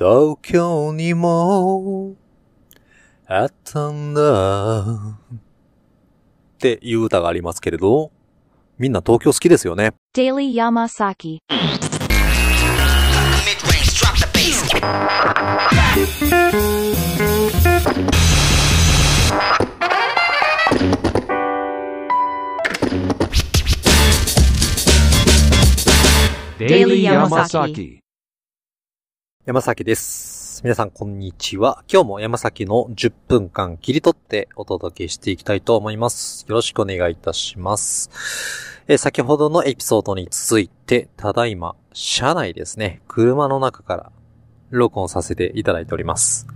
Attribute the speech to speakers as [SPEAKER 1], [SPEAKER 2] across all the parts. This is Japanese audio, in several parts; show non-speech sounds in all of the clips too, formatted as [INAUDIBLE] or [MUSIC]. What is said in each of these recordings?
[SPEAKER 1] 東京にもあったんだ。っていう歌がありますけれど、みんな東京好きですよね。
[SPEAKER 2] デイ
[SPEAKER 3] リー山崎
[SPEAKER 2] デイリー
[SPEAKER 1] 山崎山崎です。皆さんこんにちは。今日も山崎の10分間切り取ってお届けしていきたいと思います。よろしくお願いいたします。え先ほどのエピソードに続いて、ただいま、車内ですね、車の中から録音させていただいております。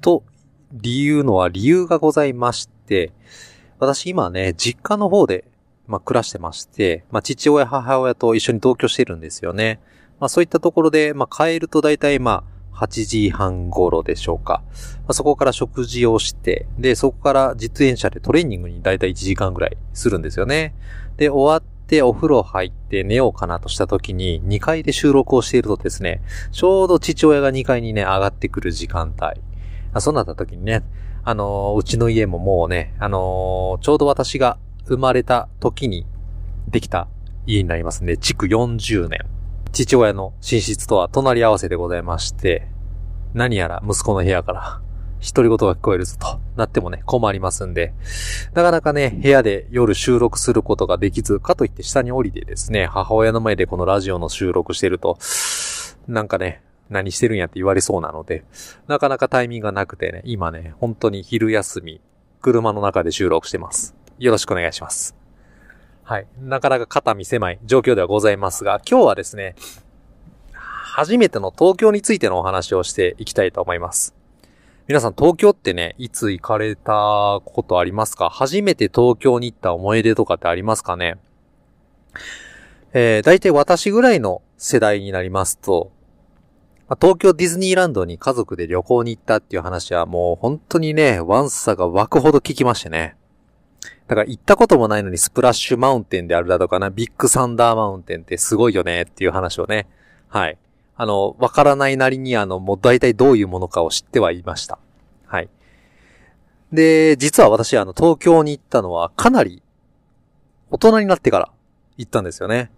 [SPEAKER 1] と、理由のは理由がございまして、私今ね、実家の方で、まあ、暮らしてまして、まあ、父親、母親と一緒に同居してるんですよね。まあそういったところで、まあ帰ると大体まあ8時半頃でしょうか。まあ、そこから食事をして、で、そこから実演者でトレーニングに大体1時間ぐらいするんですよね。で、終わってお風呂入って寝ようかなとした時に2階で収録をしているとですね、ちょうど父親が2階にね、上がってくる時間帯。あそうなった時にね、あのーうちの家ももうね、あのーちょうど私が生まれた時にできた家になりますね。築40年。父親の寝室とは隣り合わせでございまして、何やら息子の部屋から独り言が聞こえるぞとなってもね、困りますんで、なかなかね、部屋で夜収録することができず、かといって下に降りてですね、母親の前でこのラジオの収録してると、なんかね、何してるんやって言われそうなので、なかなかタイミングがなくてね、今ね、本当に昼休み、車の中で収録してます。よろしくお願いします。はい。なかなか肩身狭い状況ではございますが、今日はですね、初めての東京についてのお話をしていきたいと思います。皆さん東京ってね、いつ行かれたことありますか？初めて東京に行った思い出とかってありますかね？えー、大体私ぐらいの世代になりますと、東京ディズニーランドに家族で旅行に行ったっていう話はもう本当にね、ワンサが湧くほど聞きましてね。だから行ったこともないのにスプラッシュマウンテンであるだとかな、ビッグサンダーマウンテンってすごいよねっていう話をね、はい。あの、わからないなりにあの、もう大体どういうものかを知ってはいました。はい。で、実は私あの、東京に行ったのはかなり大人になってから行ったんですよね。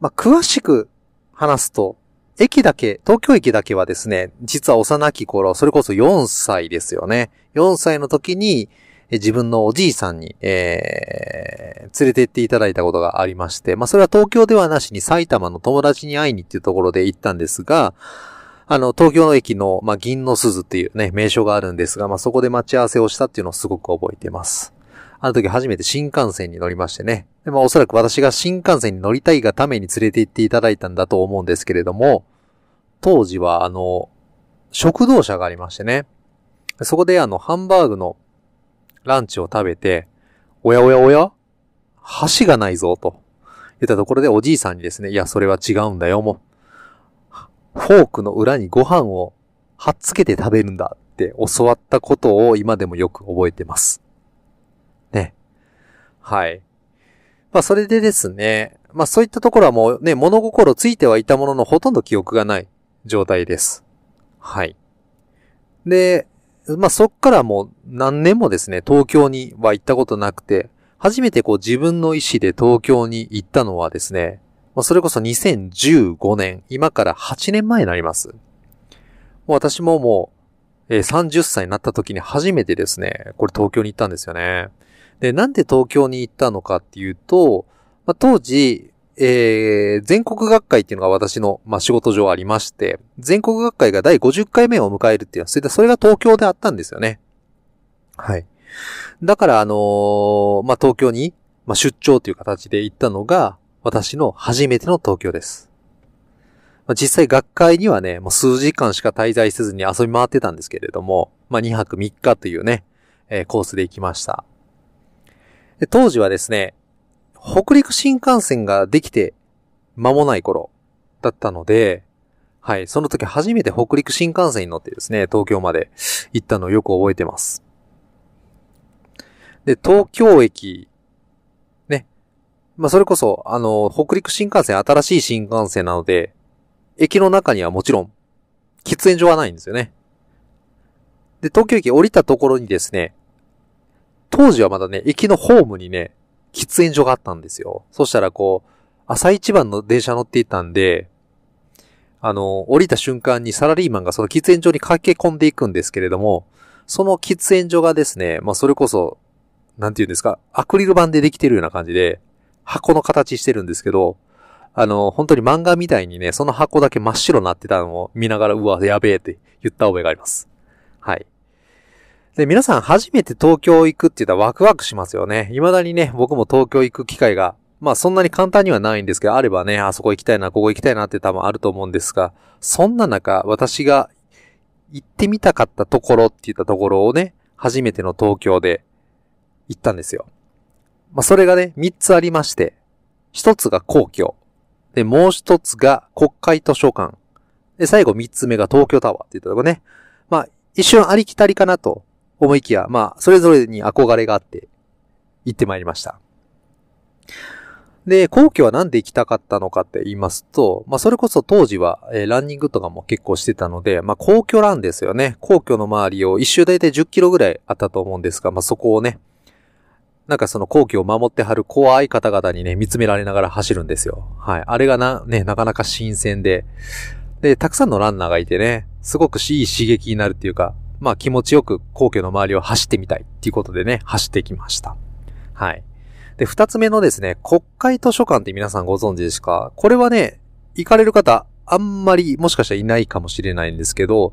[SPEAKER 1] まあ、詳しく話すと、駅だけ、東京駅だけはですね、実は幼き頃、それこそ4歳ですよね。4歳の時に、自分のおじいさんに、えー、連れて行っていただいたことがありまして、まあ、それは東京ではなしに埼玉の友達に会いにっていうところで行ったんですが、あの、東京の駅の、まあ、銀の鈴っていうね、名所があるんですが、まあ、そこで待ち合わせをしたっていうのをすごく覚えてます。あの時初めて新幹線に乗りましてね。で、まあ、おそらく私が新幹線に乗りたいがために連れて行っていただいたんだと思うんですけれども、当時は、あの、食堂車がありましてね。そこであの、ハンバーグのランチを食べて、おやおやおや箸がないぞ、と言ったところでおじいさんにですね、いや、それは違うんだよ、もう。フォークの裏にご飯をはっつけて食べるんだって教わったことを今でもよく覚えてます。ね。はい。まあ、それでですね、まあ、そういったところはもうね、物心ついてはいたもののほとんど記憶がない状態です。はい。で、まあ、そっからもう何年もですね、東京には行ったことなくて、初めてこう自分の意思で東京に行ったのはですね、まあ、それこそ2015年、今から8年前になります。もう私ももう、えー30歳になった時に初めてですね、これ東京に行ったんですよね。で、なんで東京に行ったのかっていうと、まあ、当時、えー、全国学会っていうのが私の、まあ、仕事上ありまして、全国学会が第50回目を迎えるっていうのは、それで、それが東京であったんですよね。はい。だから、あのーまあ、東京に、まあ、出張という形で行ったのが、私の初めての東京です。まあ、実際学会にはね、もう数時間しか滞在せずに遊び回ってたんですけれども、まあ、2泊3日というね、えーコースで行きました。当時はですね、北陸新幹線ができて間もない頃だったので、はい、その時初めて北陸新幹線に乗ってですね、東京まで行ったのをよく覚えてます。で、東京駅、ね。まあ、それこそ、あの、北陸新幹線新しい新幹線なので、駅の中にはもちろん喫煙所はないんですよね。で、東京駅降りたところにですね、当時はまだね、駅のホームにね、喫煙所があったんですよ。そしたらこう、朝一番の電車乗っていたんで、あの、降りた瞬間にサラリーマンがその喫煙所に駆け込んでいくんですけれども、その喫煙所がですね、まあそれこそ、なんて言うんですか、アクリル板でできてるような感じで、箱の形してるんですけど、あの、本当に漫画みたいにね、その箱だけ真っ白になってたのを見ながら、うわ、やべえって言った覚えがあります。はい。で、皆さん初めて東京行くって言ったらワクワクしますよね。未だにね、僕も東京行く機会が、まあそんなに簡単にはないんですけど、あればね、あそこ行きたいな、ここ行きたいなって多分あると思うんですが、そんな中、私が行ってみたかったところって言ったところをね、初めての東京で行ったんですよ。まあそれがね、3つありまして、1つが皇居。で、もう1つが国会図書館。で、最後3つ目が東京タワーって言ったところね。まあ、一瞬ありきたりかなと思いきや、まあ、それぞれに憧れがあって、行ってまいりました。で、皇居はなんで行きたかったのかって言いますと、まあ、それこそ当時は、えーランニングとかも結構してたので、まあ、皇居ランですよね。皇居の周りを一周大体10キロぐらいあったと思うんですが、まあ、そこをね、なんかその皇居を守ってはる怖い方々にね、見つめられながら走るんですよ。はい。あれがな、ね、なかなか新鮮で、で、たくさんのランナーがいてね、すごくいい刺激になるっていうか、まあ気持ちよく皇居の周りを走ってみたいっていうことでね、走ってきました。はい。で、二つ目のですね、国会図書館って皆さんご存知ですか？これはね、行かれる方、あんまりもしかしたらいないかもしれないんですけど、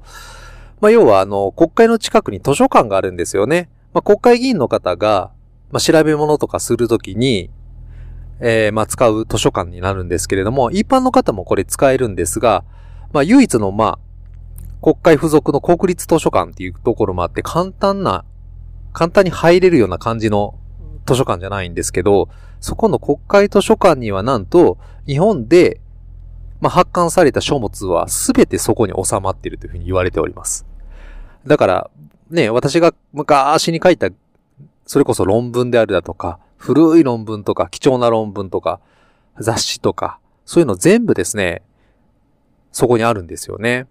[SPEAKER 1] まあ要はあの、国会の近くに図書館があるんですよね。まあ国会議員の方が、まあ調べ物とかするときに、えー、まあ使う図書館になるんですけれども、一般の方もこれ使えるんですが、まあ唯一のまあ、国会付属の国立図書館っていうところもあって、簡単な、簡単に入れるような感じの図書館じゃないんですけど、そこの国会図書館にはなんと、日本で、まあ、発刊された書物は全てそこに収まっているというふうに言われております。だから、ね、私が昔に書いた、それこそ論文であるだとか、古い論文とか、貴重な論文とか、雑誌とか、そういうの全部ですね、そこにあるんですよね。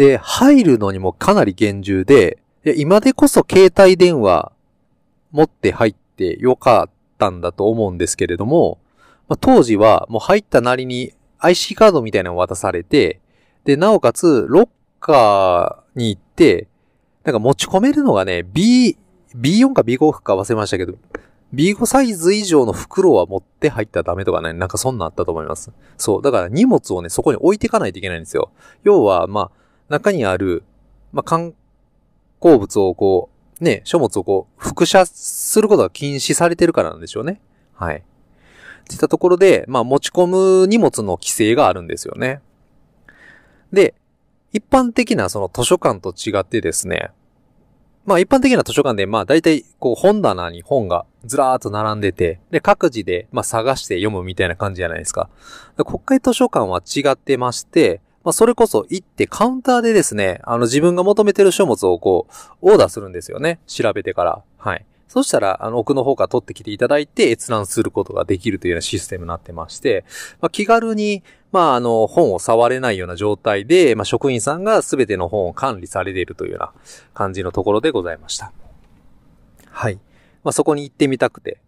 [SPEAKER 1] で、入るのにもかなり厳重で、今でこそ携帯電話持って入ってよかったんだと思うんですけれども、まあ、当時はもう入ったなりに IC カードみたいなのを渡されて、で、なおかつ、ロッカーに行って、なんか持ち込めるのがね、B、B4 か B5 か忘れましたけど、B5 サイズ以上の袋は持って入ったらダメとかね、なんかそんなんあったと思います。そう。だから荷物をね、そこに置いていかないといけないんですよ。要は、まあ、中にある、まあ、観光物をこう、ね、書物をこう、複写することが禁止されてるからなんでしょうね。はい。っていったところで、まあ、持ち込む荷物の規制があるんですよね。で、一般的なその図書館と違ってですね、まあ一般的な図書館で、まあ大体こう本棚に本がずらーっと並んでて、で各自でまあ探して読むみたいな感じじゃないですか。国会図書館は違ってまして、まあそれこそ行ってカウンターでですね、あの自分が求めてる書物をこう、オーダーするんですよね。調べてから。はい。そしたら、あの、奥の方から取ってきていただいて閲覧することができるというようなシステムになってまして、まあ気軽に、まあ、あの、本を触れないような状態で、まあ、職員さんが全ての本を管理されているというような感じのところでございました。はい。まあ、そこに行ってみたくて。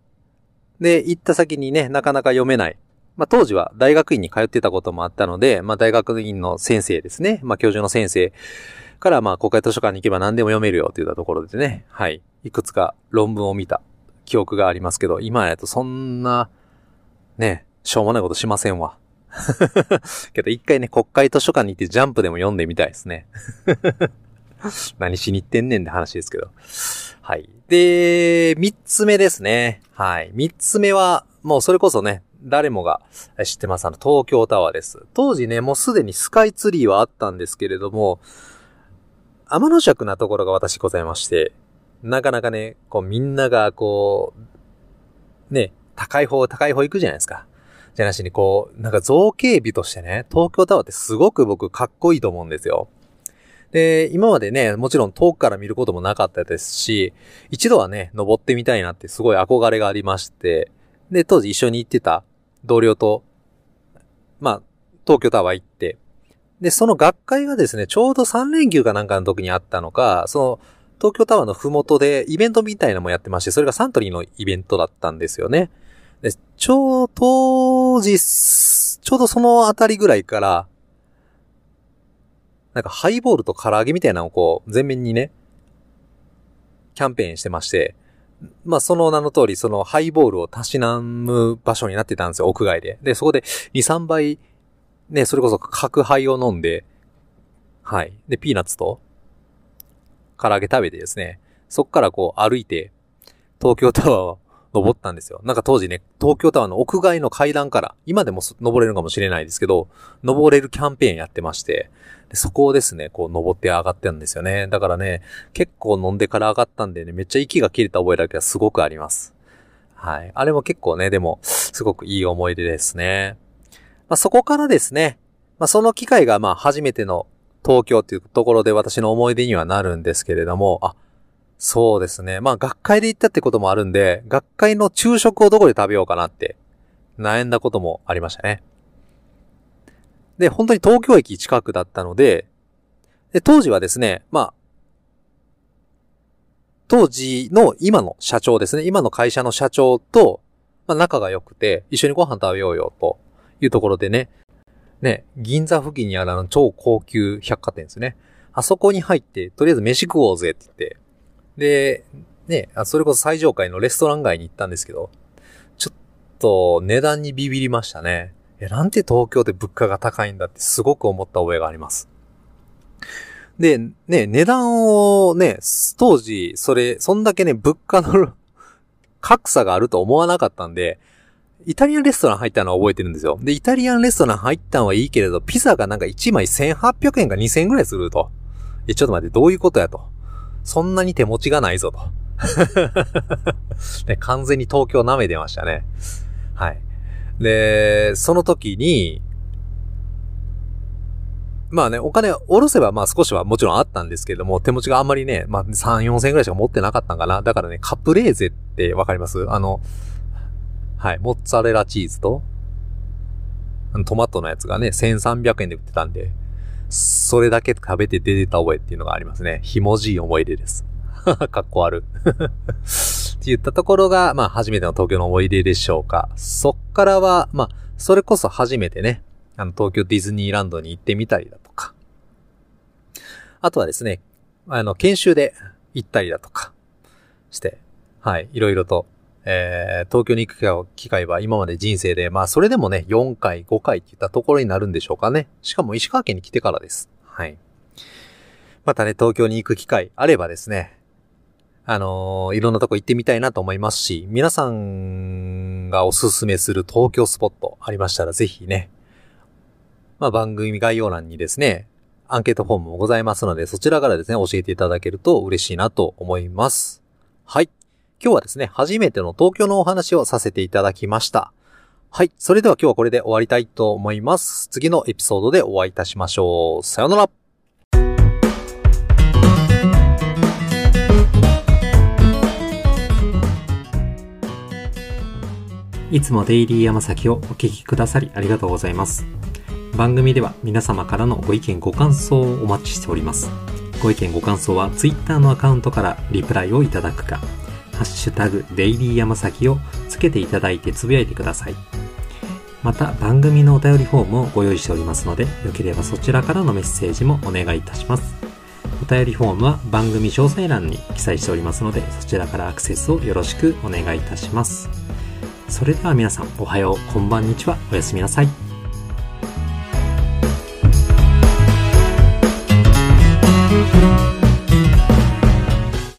[SPEAKER 1] で、行った先にね、なかなか読めない。まあ、当時は大学院に通ってたこともあったので、まあ、大学院の先生ですね。まあ、教授の先生から、まあ、公開図書館に行けば何でも読めるよって言ったところでね、はい。いくつか論文を見た記憶がありますけど、今やとそんな、ね、しょうもないことしませんわ。[LAUGHS] けど一回ね、国会図書館に行ってジャンプでも読んでみたいですね。[LAUGHS] 何しに行ってんねんって話ですけど。はい。で、三つ目ですね。はい。三つ目は、もうそれこそね、誰もが知ってます。あの、東京タワーです。当時ね、もうすでにスカイツリーはあったんですけれども、天の尺なところが私ございまして、なかなかね、こうみんながこう、ね、高い方、高い方行くじゃないですか。じゃなしにこう、なんか造形美としてね、東京タワーってすごく僕かっこいいと思うんですよ。で、今までね、もちろん遠くから見ることもなかったですし、一度はね、登ってみたいなってすごい憧れがありまして、で、当時一緒に行ってた同僚と、まあ、東京タワー行って、で、その学会がですね、ちょうど3連休かなんかの時にあったのか、その、東京タワーのふもとでイベントみたいなのもやってまして、それがサントリーのイベントだったんですよね。で、ちょう、当時、ちょうどそのあたりぐらいから、なんかハイボールと唐揚げみたいなのをこう、全面にね、キャンペーンしてまして、まあその名の通り、そのハイボールをたしなむ場所になってたんですよ、屋外で。で、そこで2、3杯、ね、それこそ角杯を飲んで、はい。で、ピーナッツと、唐揚げ食べてですね、そっからこう歩いて、東京タワーを登ったんですよ。なんか当時ね、東京タワーの屋外の階段から、今でも登れるかもしれないですけど、登れるキャンペーンやってまして、でそこをですね、こう登って上がってるんですよね。だからね、結構飲んでから上がったんでね、めっちゃ息が切れた覚えだけはすごくあります。はい。あれも結構ね、でも、すごくいい思い出ですね。まあ、そこからですね、まあ、その機会がまあ初めての東京っていうところで私の思い出にはなるんですけれども、あ、そうですね。まあ学会で行ったってこともあるんで、学会の昼食をどこで食べようかなって悩んだこともありましたね。で、本当に東京駅近くだったので、で、当時はですね、まあ、当時の今の社長ですね、今の会社の社長と、まあ仲が良くて、一緒にご飯食べようよというところでね、ね、銀座付近にあるあの超高級百貨店ですね。あそこに入って、とりあえず飯食おうぜって言って、で、ね、あそれこそ最上階のレストラン街に行ったんですけど、ちょっと値段にビビりましたね。え、なんて東京で物価が高いんだってすごく思った覚えがあります。で、ね、値段をね、当時、それ、そんだけね、物価の [LAUGHS] 格差があると思わなかったんで、イタリアンレストラン入ったのは覚えてるんですよ。で、イタリアンレストラン入ったのはいいけれど、ピザがなんか1枚1800円か2000円ぐらいすると。え、ちょっと待って、どういうことやと。そんなに手持ちがないぞと。[LAUGHS] ね、完全に東京舐めてましたね。はい。で、その時に、まあね、お金下ろせばまあ少しはもちろんあったんですけども、手持ちがあんまりね、まあ3、4千円ぐらいしか持ってなかったんかな。だからね、カプレーゼってわかります？あの、はい、モッツァレラチーズと、トマトのやつがね、1300円で売ってたんで、それだけ食べて出てた覚えっていうのがありますね。ひもじい思い出です。[LAUGHS] かっこ悪。[LAUGHS] って言ったところが、まあ初めての東京の思い出でしょうか。そっからは、まあ、それこそ初めてね、あの、東京ディズニーランドに行ってみたりだとか。あとはですね、あの、研修で行ったりだとかして、はい、いろいろと、えー、東京に行く機会は今まで人生で、まあそれでもね、4回、5回っていったところになるんでしょうかね。しかも石川県に来てからです。はい。またね、東京に行く機会あればですね、あのーいろんなとこ行ってみたいなと思いますし、皆さんがおすすめする東京スポットありましたらぜひね、まあ番組概要欄にですね、アンケートフォームもございますので、そちらからですね、教えていただけると嬉しいなと思います。はい。今日はですね、初めての東京のお話をさせていただきました。はい。それでは今日はこれで終わりたいと思います。次のエピソードでお会いいたしましょう。さようなら。
[SPEAKER 4] いつもデイリー山崎をお聞きくださりありがとうございます。番組では皆様からのご意見ご感想をお待ちしております。ご意見ご感想は Twitter のアカウントからリプライをいただくか、ハッシュタグデイリー山崎をつけていただいてつぶやいてください。また番組のお便りフォームをご用意しておりますので、よければそちらからのメッセージもお願いいたします。お便りフォームは番組詳細欄に記載しておりますので、そちらからアクセスをよろしくお願いいたします。それでは皆さん、おはよう、こんばんにちは、おやすみなさい。